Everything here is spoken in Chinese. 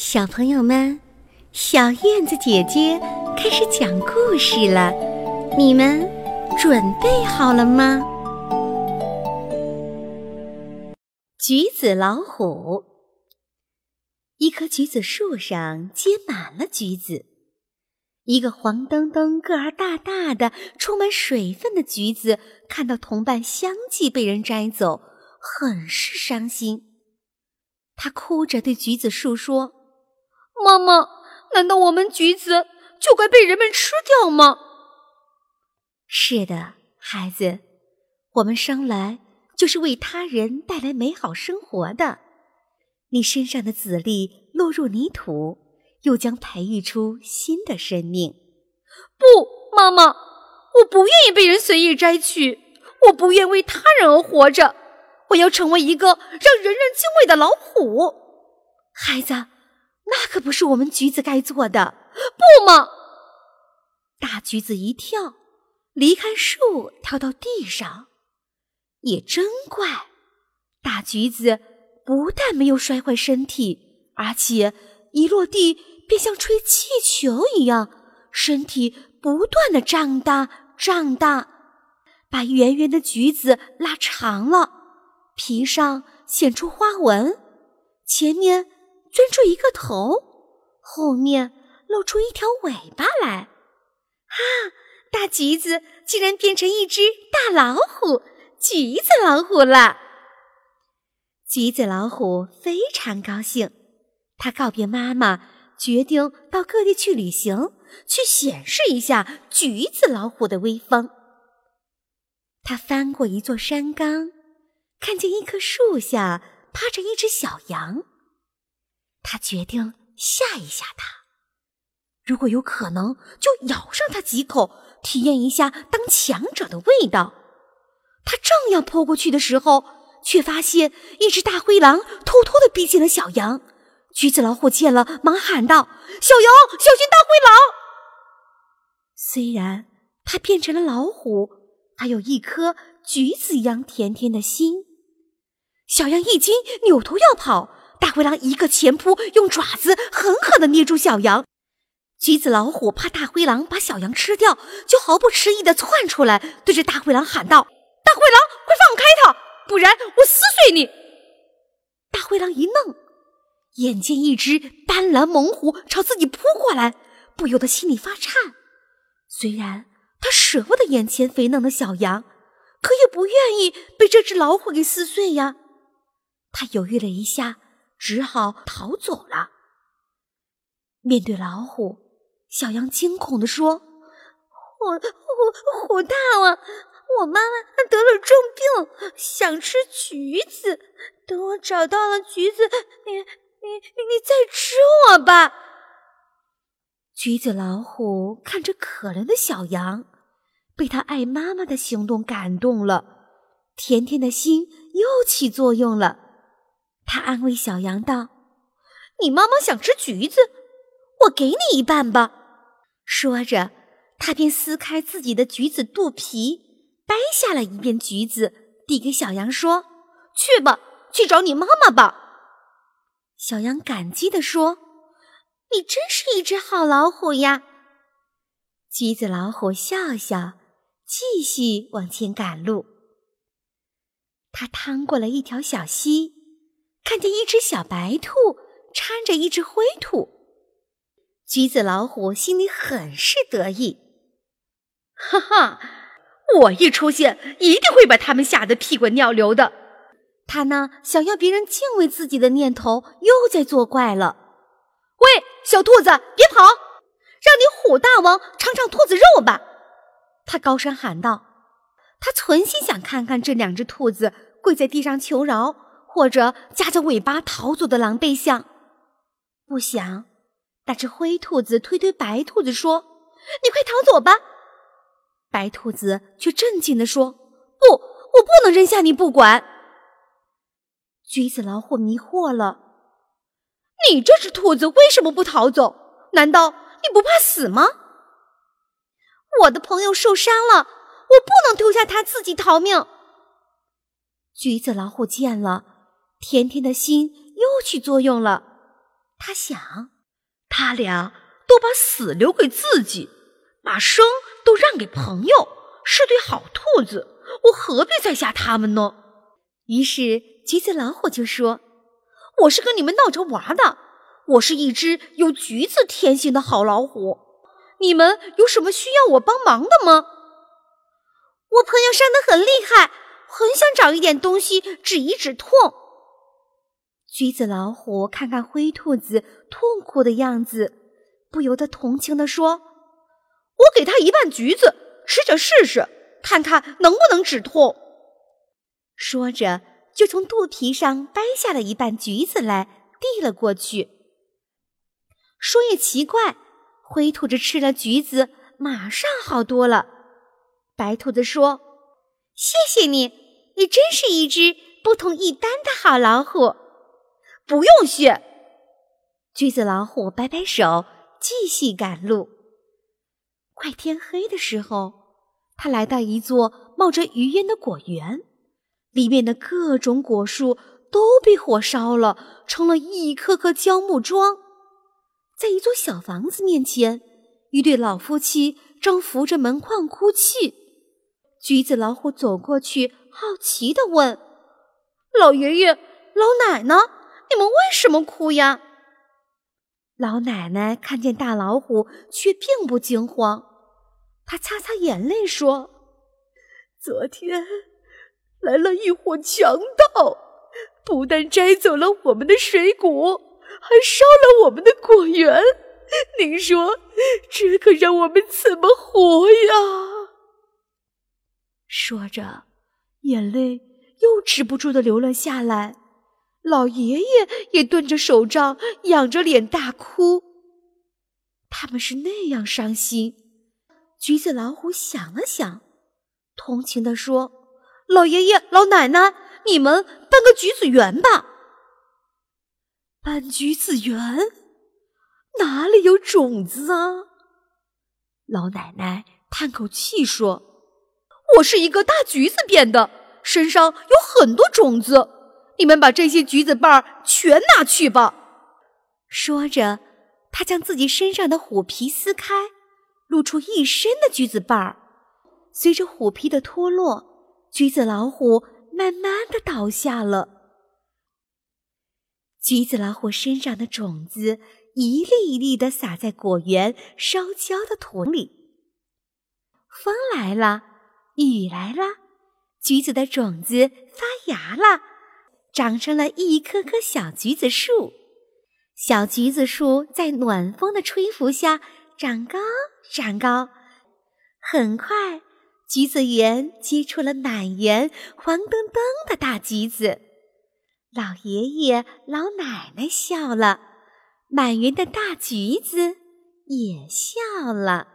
小朋友们，小燕子姐姐开始讲故事了，你们准备好了吗？橘子老虎。一棵橘子树上结满了橘子，一个黄澄澄、个儿大大的、充满水分的橘子，看到同伴相继被人摘走，很是伤心。他哭着对橘子树说。妈妈，难道我们橘子就该被人们吃掉吗？是的，孩子，我们生来就是为他人带来美好生活的。你身上的籽粒落入泥土，又将培育出新的生命。不，妈妈，我不愿意被人随意摘取，我不愿为他人而活着，我要成为一个让人人敬畏的老虎。孩子。那可不是我们橘子该做的，不嘛！大橘子一跳，离开树，跳到地上。也真怪，大橘子不但没有摔坏身体，而且一落地便像吹气球一样，身体不断的胀大胀大，把圆圆的橘子拉长了，皮上显出花纹，前面。钻出一个头，后面露出一条尾巴来，啊！大橘子竟然变成一只大老虎，橘子老虎了。橘子老虎非常高兴，他告别妈妈，决定到各地去旅行，去显示一下橘子老虎的威风。他翻过一座山岗，看见一棵树下趴着一只小羊。他决定吓一吓它，如果有可能，就咬上它几口，体验一下当强者的味道。他正要扑过去的时候，却发现一只大灰狼偷偷的逼近了小羊。橘子老虎见了，忙喊道：“小羊，小心大灰狼！”虽然它变成了老虎，还有一颗橘子一样甜甜的心。小羊一惊，扭头要跑。大灰狼一个前扑，用爪子狠狠地捏住小羊。橘子老虎怕大灰狼把小羊吃掉，就毫不迟疑地窜出来，对着大灰狼喊道：“大灰狼，快放开它，不然我撕碎你！”大灰狼一愣，眼见一只斑斓猛虎朝自己扑过来，不由得心里发颤。虽然他舍不得眼前肥嫩的小羊，可也不愿意被这只老虎给撕碎呀。他犹豫了一下。只好逃走了。面对老虎，小羊惊恐地说：“虎虎虎大王，我妈妈她得了重病，想吃橘子。等我找到了橘子，你你你再吃我吧。”橘子老虎看着可怜的小羊，被他爱妈妈的行动感动了，甜甜的心又起作用了。他安慰小羊道：“你妈妈想吃橘子，我给你一半吧。”说着，他便撕开自己的橘子肚皮，掰下了一片橘子，递给小羊说：“去吧，去找你妈妈吧。”小羊感激地说：“你真是一只好老虎呀。”橘子老虎笑笑，继续往前赶路。他趟过了一条小溪。看见一只小白兔搀着一只灰兔，橘子老虎心里很是得意。哈哈，我一出现，一定会把他们吓得屁滚尿流的。他那想要别人敬畏自己的念头又在作怪了。喂，小兔子，别跑，让你虎大王尝尝兔子肉吧！他高声喊道。他存心想看看这两只兔子跪在地上求饶。或者夹着尾巴逃走的狼狈相，不想那只灰兔子推推白兔子说：“你快逃走吧！”白兔子却镇静地说：“不，我不能扔下你不管。”橘子老虎迷惑了：“你这只兔子为什么不逃走？难道你不怕死吗？”我的朋友受伤了，我不能丢下他自己逃命。橘子老虎见了。甜甜的心又起作用了，他想，他俩都把死留给自己，把生都让给朋友，是对好兔子。我何必再吓他们呢？于是橘子老虎就说：“我是跟你们闹着玩的，我是一只有橘子天性的好老虎。你们有什么需要我帮忙的吗？我朋友伤得很厉害，很想找一点东西止一止痛。”橘子老虎看看灰兔子痛苦的样子，不由得同情地说：“我给他一半橘子吃着试试，看看能不能止痛。”说着，就从肚皮上掰下了一半橘子来，递了过去。说也奇怪，灰兔子吃了橘子，马上好多了。白兔子说：“谢谢你，你真是一只不同一般的好老虎。”不用谢。橘子老虎摆摆手，继续赶路。快天黑的时候，他来到一座冒着余烟的果园，里面的各种果树都被火烧了，成了一棵棵焦木桩。在一座小房子面前，一对老夫妻正扶着门框哭泣。橘子老虎走过去，好奇地问：“老爷爷，老奶奶？”你们为什么哭呀？老奶奶看见大老虎，却并不惊慌。她擦擦眼泪说：“昨天来了一伙强盗，不但摘走了我们的水果，还烧了我们的果园。您说这可让我们怎么活呀？”说着，眼泪又止不住的流了下来。老爷爷也顿着手杖，仰着脸大哭。他们是那样伤心。橘子老虎想了想，同情地说：“老爷爷、老奶奶，你们办个橘子园吧。”办橘子园？哪里有种子啊？老奶奶叹口气说：“我是一个大橘子变的，身上有很多种子。”你们把这些橘子瓣儿全拿去吧。说着，他将自己身上的虎皮撕开，露出一身的橘子瓣儿。随着虎皮的脱落，橘子老虎慢慢的倒下了。橘子老虎身上的种子一粒一粒的撒在果园烧焦的土里。风来了，雨来了，橘子的种子发芽了。长成了一棵棵小橘子树，小橘子树在暖风的吹拂下长高长高。很快，橘子园结出了满园黄澄澄的大橘子。老爷爷、老奶奶笑了，满园的大橘子也笑了。